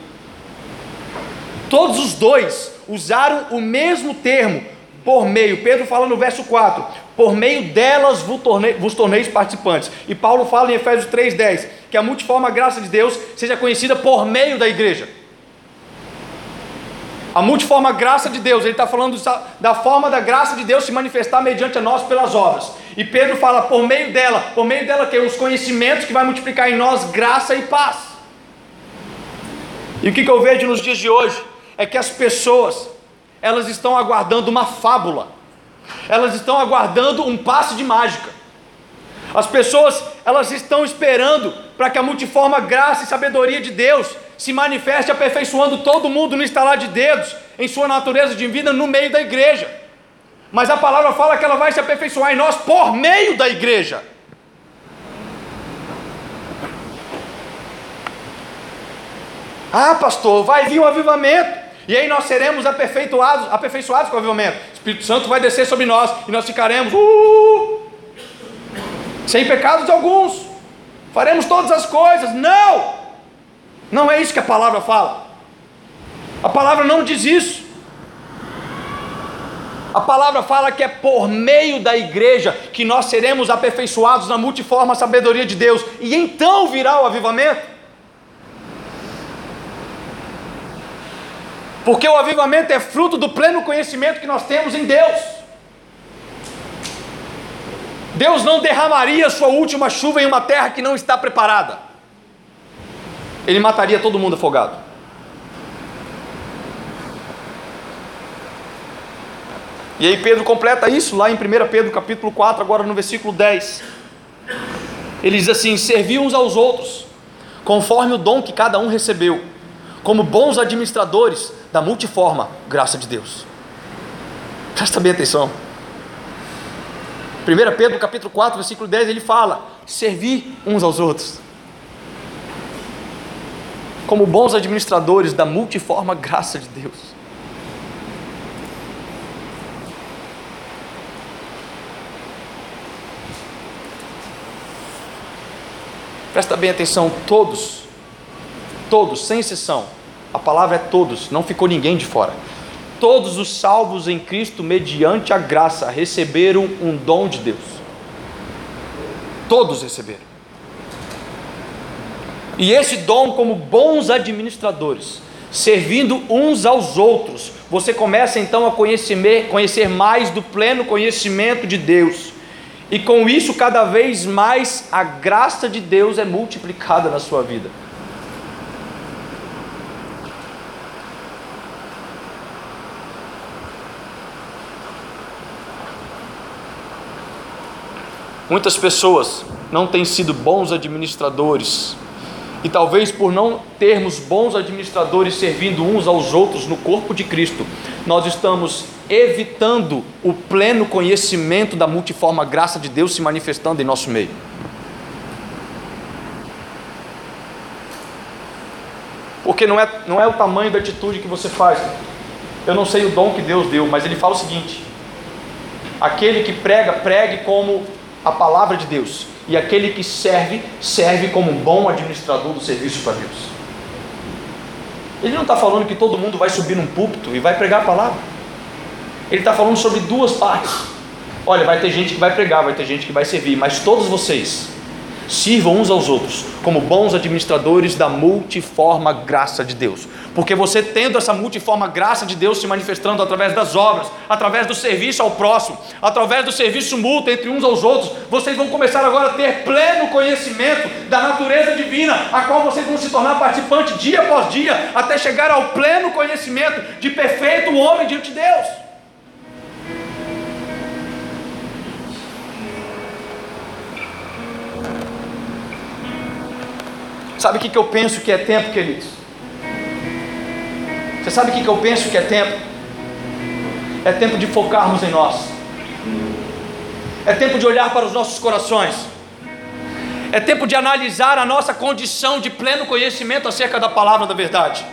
Todos os dois usaram o mesmo termo, por meio. Pedro fala no verso 4: por meio delas vos, tornei, vos torneis participantes. E Paulo fala em Efésios 3,10: que a multiforme graça de Deus seja conhecida por meio da igreja. A multiforme graça de Deus, ele está falando da forma da graça de Deus se manifestar mediante a nós pelas obras. E Pedro fala por meio dela, por meio dela que os conhecimentos que vai multiplicar em nós graça e paz. E o que, que eu vejo nos dias de hoje é que as pessoas elas estão aguardando uma fábula elas estão aguardando um passe de mágica. As pessoas, elas estão esperando para que a multiforme graça e sabedoria de Deus se manifeste aperfeiçoando todo mundo no estalar de dedos, em sua natureza divina, no meio da igreja. Mas a palavra fala que ela vai se aperfeiçoar em nós por meio da igreja. Ah, pastor, vai vir um avivamento. E aí nós seremos aperfeiçoados, aperfeiçoados com o avivamento. O Espírito Santo vai descer sobre nós e nós ficaremos uh, sem pecados alguns. Faremos todas as coisas. Não! Não é isso que a palavra fala. A palavra não diz isso. A palavra fala que é por meio da igreja que nós seremos aperfeiçoados na multiforme sabedoria de Deus, e então virá o avivamento. Porque o avivamento é fruto do pleno conhecimento que nós temos em Deus. Deus não derramaria sua última chuva em uma terra que não está preparada. Ele mataria todo mundo afogado. E aí Pedro completa isso lá em 1 Pedro capítulo 4, agora no versículo 10. Ele diz assim: Servi uns aos outros, conforme o dom que cada um recebeu, como bons administradores da multiforme graça de Deus. Presta bem atenção. 1 Pedro capítulo 4, versículo 10, ele fala: servir uns aos outros. Como bons administradores da multiforme graça de Deus. Presta bem atenção, todos, todos, sem exceção, a palavra é todos, não ficou ninguém de fora. Todos os salvos em Cristo, mediante a graça, receberam um dom de Deus. Todos receberam. E esse dom, como bons administradores, servindo uns aos outros, você começa então a conhecer, conhecer mais do pleno conhecimento de Deus e com isso, cada vez mais a graça de Deus é multiplicada na sua vida. Muitas pessoas não têm sido bons administradores, e talvez por não termos bons administradores servindo uns aos outros no corpo de Cristo, nós estamos evitando o pleno conhecimento da multiforme graça de Deus se manifestando em nosso meio. Porque não é, não é o tamanho da atitude que você faz. Eu não sei o dom que Deus deu, mas ele fala o seguinte: aquele que prega, pregue como a palavra de Deus, e aquele que serve, serve como um bom administrador do serviço para Deus. Ele não está falando que todo mundo vai subir num púlpito e vai pregar a palavra. Ele está falando sobre duas partes. Olha, vai ter gente que vai pregar, vai ter gente que vai servir, mas todos vocês sirvam uns aos outros como bons administradores da multiforme graça de Deus. Porque você tendo essa multiforme graça de Deus se manifestando através das obras, através do serviço ao próximo, através do serviço mútuo entre uns aos outros, vocês vão começar agora a ter pleno conhecimento da natureza divina, a qual vocês vão se tornar participante dia após dia, até chegar ao pleno conhecimento de perfeito homem diante de Deus. Sabe o que, que eu penso que é tempo, queridos? Você sabe o que, que eu penso que é tempo? É tempo de focarmos em nós, é tempo de olhar para os nossos corações, é tempo de analisar a nossa condição de pleno conhecimento acerca da palavra da verdade.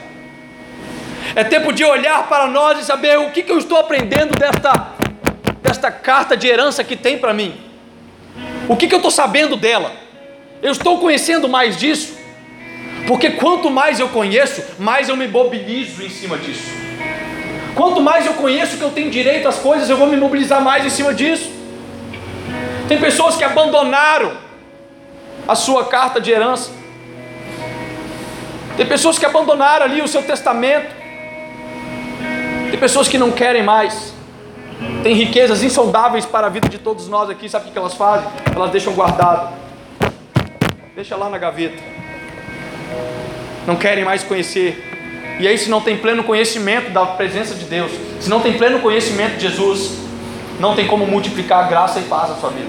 É tempo de olhar para nós e saber o que, que eu estou aprendendo desta, desta carta de herança que tem para mim. O que, que eu estou sabendo dela? Eu estou conhecendo mais disso? Porque quanto mais eu conheço, mais eu me mobilizo em cima disso. Quanto mais eu conheço que eu tenho direito às coisas, eu vou me mobilizar mais em cima disso. Tem pessoas que abandonaram a sua carta de herança. Tem pessoas que abandonaram ali o seu testamento. Tem pessoas que não querem mais. Tem riquezas insondáveis para a vida de todos nós aqui. Sabe o que elas fazem? Elas deixam guardado. Deixa lá na gaveta não querem mais conhecer. E aí, se não tem pleno conhecimento da presença de Deus, se não tem pleno conhecimento de Jesus, não tem como multiplicar graça e paz na sua vida.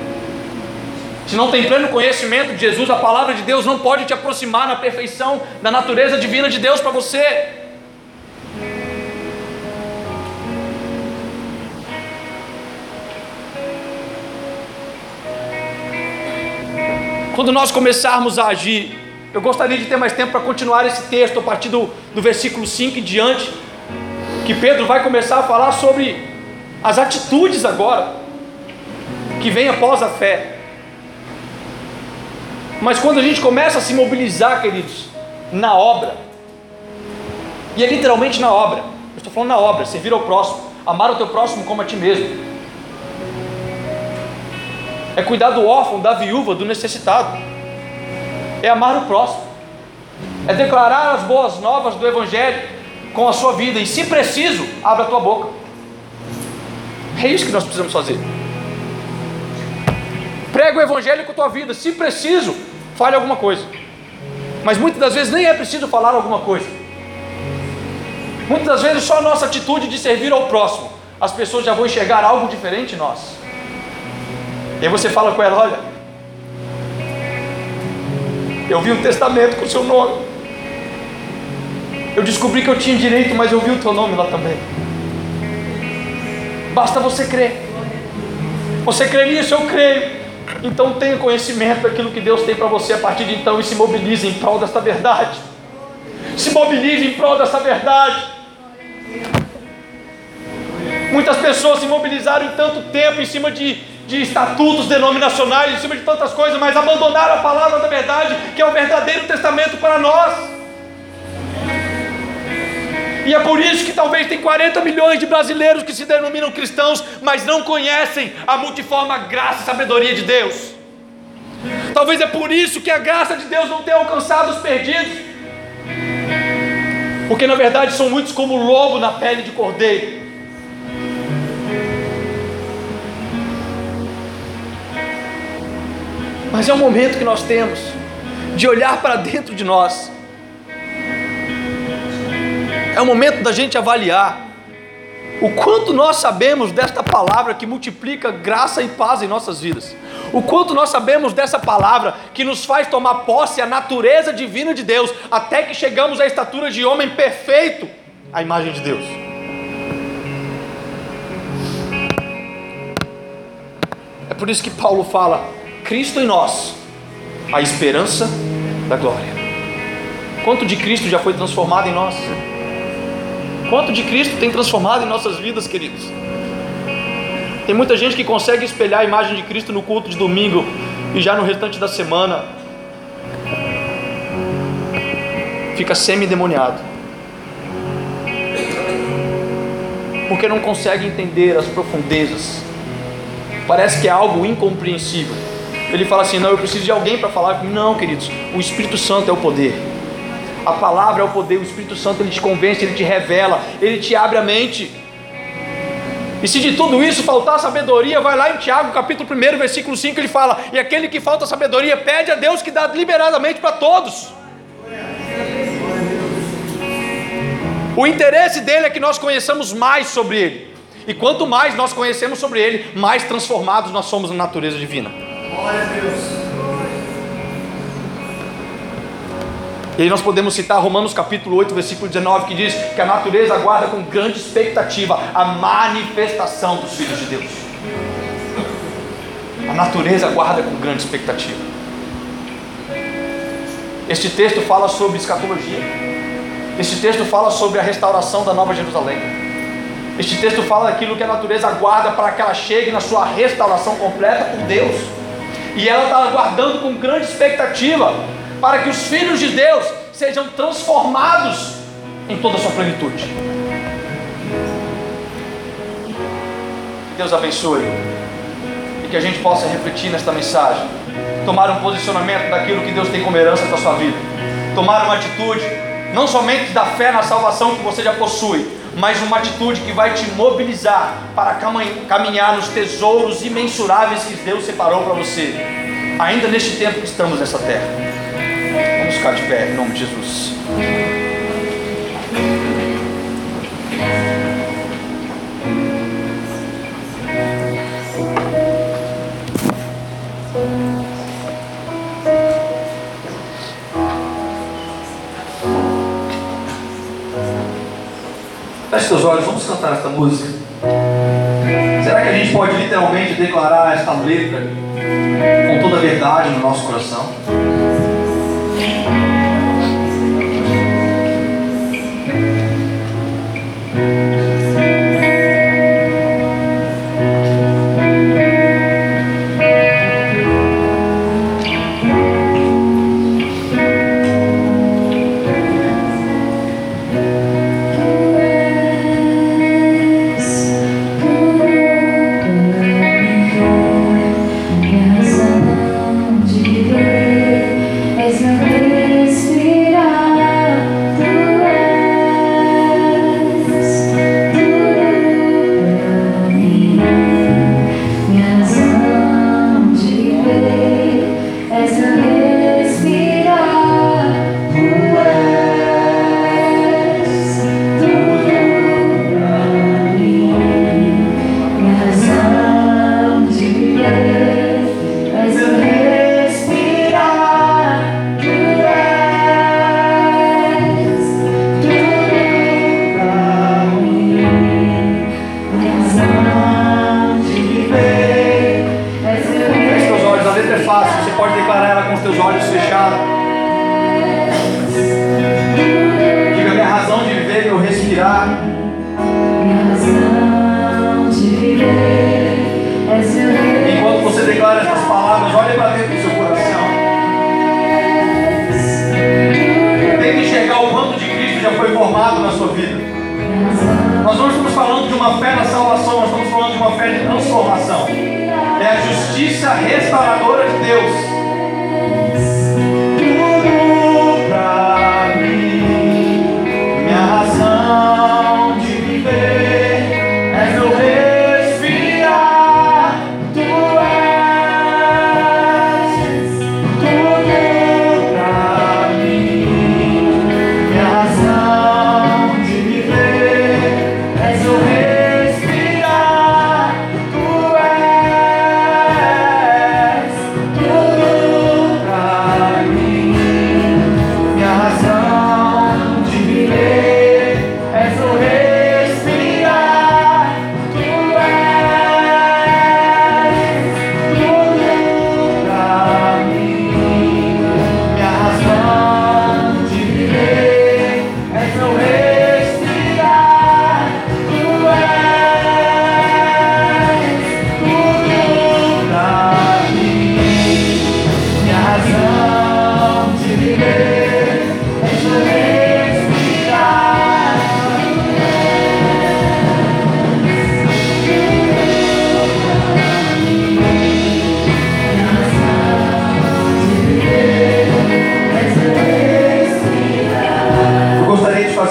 Se não tem pleno conhecimento de Jesus, a palavra de Deus não pode te aproximar na perfeição da natureza divina de Deus para você. Quando nós começarmos a agir, eu gostaria de ter mais tempo para continuar esse texto a partir do, do versículo 5 em diante, que Pedro vai começar a falar sobre as atitudes agora, que vem após a fé. Mas quando a gente começa a se mobilizar, queridos, na obra, e é literalmente na obra, eu estou falando na obra, servir ao próximo, amar o teu próximo como a ti mesmo é cuidar do órfão, da viúva, do necessitado, é amar o próximo, é declarar as boas novas do Evangelho com a sua vida, e se preciso, abra a tua boca. É isso que nós precisamos fazer. Prega o Evangelho com a tua vida, se preciso, fale alguma coisa. Mas muitas das vezes nem é preciso falar alguma coisa. Muitas das vezes só a nossa atitude de servir ao próximo, as pessoas já vão enxergar algo diferente em nós. E aí você fala com ela: olha, eu vi um testamento com o seu nome. Eu descobri que eu tinha direito, mas eu vi o teu nome lá também. Basta você crer. Você crê nisso? Eu creio. Então tenha conhecimento daquilo que Deus tem para você a partir de então e se mobilize em prol dessa verdade. Se mobilize em prol dessa verdade. Muitas pessoas se mobilizaram em tanto tempo em cima de de estatutos denominacionais, em cima de tantas coisas, mas abandonaram a palavra da verdade, que é o verdadeiro testamento para nós. E é por isso que talvez tem 40 milhões de brasileiros que se denominam cristãos, mas não conhecem a multiforme graça e sabedoria de Deus. Talvez é por isso que a graça de Deus não tem alcançado os perdidos. Porque na verdade são muitos como lobo na pele de cordeiro. Mas é um momento que nós temos de olhar para dentro de nós. É o momento da gente avaliar o quanto nós sabemos desta palavra que multiplica graça e paz em nossas vidas. O quanto nós sabemos dessa palavra que nos faz tomar posse a natureza divina de Deus, até que chegamos à estatura de homem perfeito, à imagem de Deus. É por isso que Paulo fala: Cristo em nós, a esperança da glória. Quanto de Cristo já foi transformado em nós? Quanto de Cristo tem transformado em nossas vidas, queridos? Tem muita gente que consegue espelhar a imagem de Cristo no culto de domingo e já no restante da semana fica semi-demoniado. Porque não consegue entender as profundezas. Parece que é algo incompreensível. Ele fala assim: não, eu preciso de alguém para falar. Não, queridos, o Espírito Santo é o poder. A palavra é o poder, o Espírito Santo ele te convence, ele te revela, ele te abre a mente. E se de tudo isso faltar sabedoria, vai lá em Tiago, capítulo 1, versículo 5, ele fala: E aquele que falta sabedoria, pede a Deus que dá liberadamente para todos. O interesse dele é que nós conheçamos mais sobre ele. E quanto mais nós conhecemos sobre ele, mais transformados nós somos na natureza divina. Glória a Deus. E aí nós podemos citar Romanos capítulo 8, versículo 19, que diz que a natureza aguarda com grande expectativa a manifestação dos filhos de Deus. A natureza aguarda com grande expectativa. Este texto fala sobre escatologia. Este texto fala sobre a restauração da Nova Jerusalém. Este texto fala daquilo que a natureza aguarda para que ela chegue na sua restauração completa por Deus. E ela está aguardando com grande expectativa para que os filhos de Deus sejam transformados em toda a sua plenitude. Deus abençoe e que a gente possa refletir nesta mensagem, tomar um posicionamento daquilo que Deus tem como herança para a sua vida, tomar uma atitude não somente da fé na salvação que você já possui, mas uma atitude que vai te mobilizar para caminhar nos tesouros imensuráveis que Deus separou para você, ainda neste tempo que estamos nessa terra. Vamos ficar de pé em nome de Jesus. Seus olhos, vamos cantar esta música. Será que a gente pode literalmente declarar esta letra com toda a verdade no nosso coração?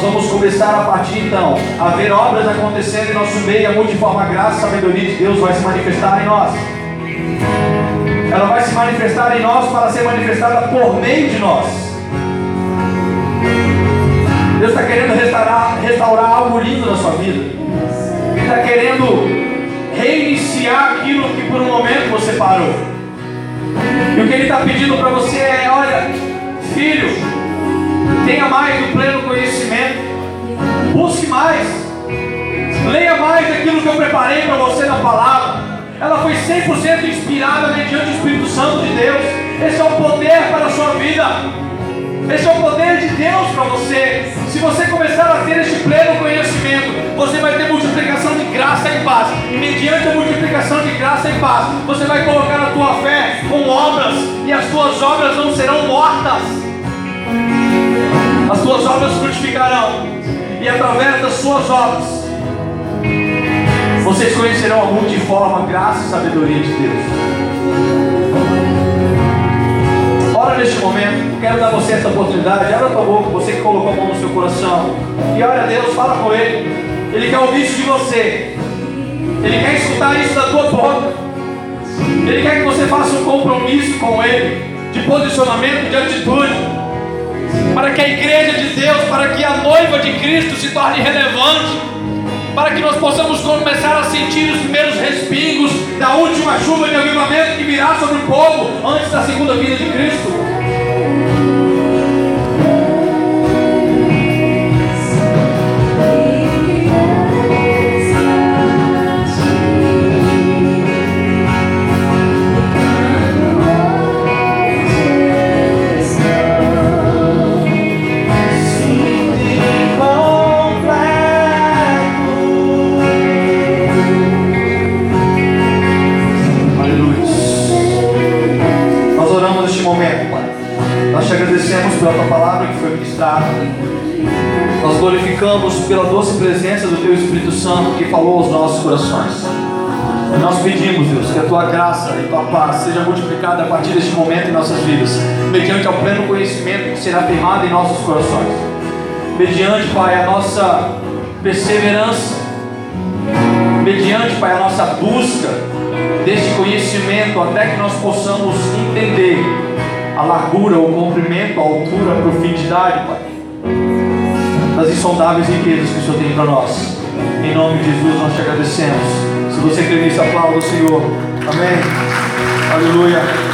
vamos começar a partir então a ver obras acontecendo em nosso meio, a multiforme graça e sabedoria de Deus vai se manifestar em nós. Ela vai se manifestar em nós para ser manifestada por meio de nós. Deus está querendo restaurar, restaurar algo lindo na sua vida. Ele está querendo reiniciar aquilo que por um momento você parou. E o que Ele está pedindo para você é: olha, filho, Tenha mais do pleno conhecimento. Busque mais. Leia mais aquilo que eu preparei para você na palavra. Ela foi 100% inspirada mediante o Espírito Santo de Deus. Esse é o poder para a sua vida. Esse é o poder de Deus para você. Se você começar a ter este pleno conhecimento, você vai ter multiplicação de graça e paz. E mediante a multiplicação de graça e paz, você vai colocar a tua fé com obras, e as tuas obras não serão mortas as tuas obras frutificarão, e através das suas obras, vocês conhecerão a multiforme graça e sabedoria de Deus. Ora neste momento, quero dar você essa oportunidade. Abra a tua boca, você que colocou a mão no seu coração. E olha a Deus, fala com Ele. Ele quer ouvir isso de você. Ele quer escutar isso da tua boca. Ele quer que você faça um compromisso com Ele, de posicionamento, de atitude, para que a igreja de Deus, para que a noiva de Cristo se torne relevante, para que nós possamos começar a sentir os primeiros respingos da última chuva de avivamento que virá sobre o povo antes da segunda vinda de Cristo. Pela tua palavra que foi ministrada. Nós glorificamos pela doce presença do teu Espírito Santo que falou aos nossos corações. E nós pedimos, Deus, que a tua graça e tua paz seja multiplicada a partir deste momento em nossas vidas, mediante ao pleno conhecimento que será firmado em nossos corações. Mediante, Pai, a nossa perseverança, mediante, Pai, a nossa busca deste conhecimento até que nós possamos entender a largura, o comprimento, a altura, a profundidade, Pai, das insondáveis riquezas que o Senhor tem para nós. Em nome de Jesus nós te agradecemos. Se você crê nisso, aplauda o Senhor. Amém. Aleluia.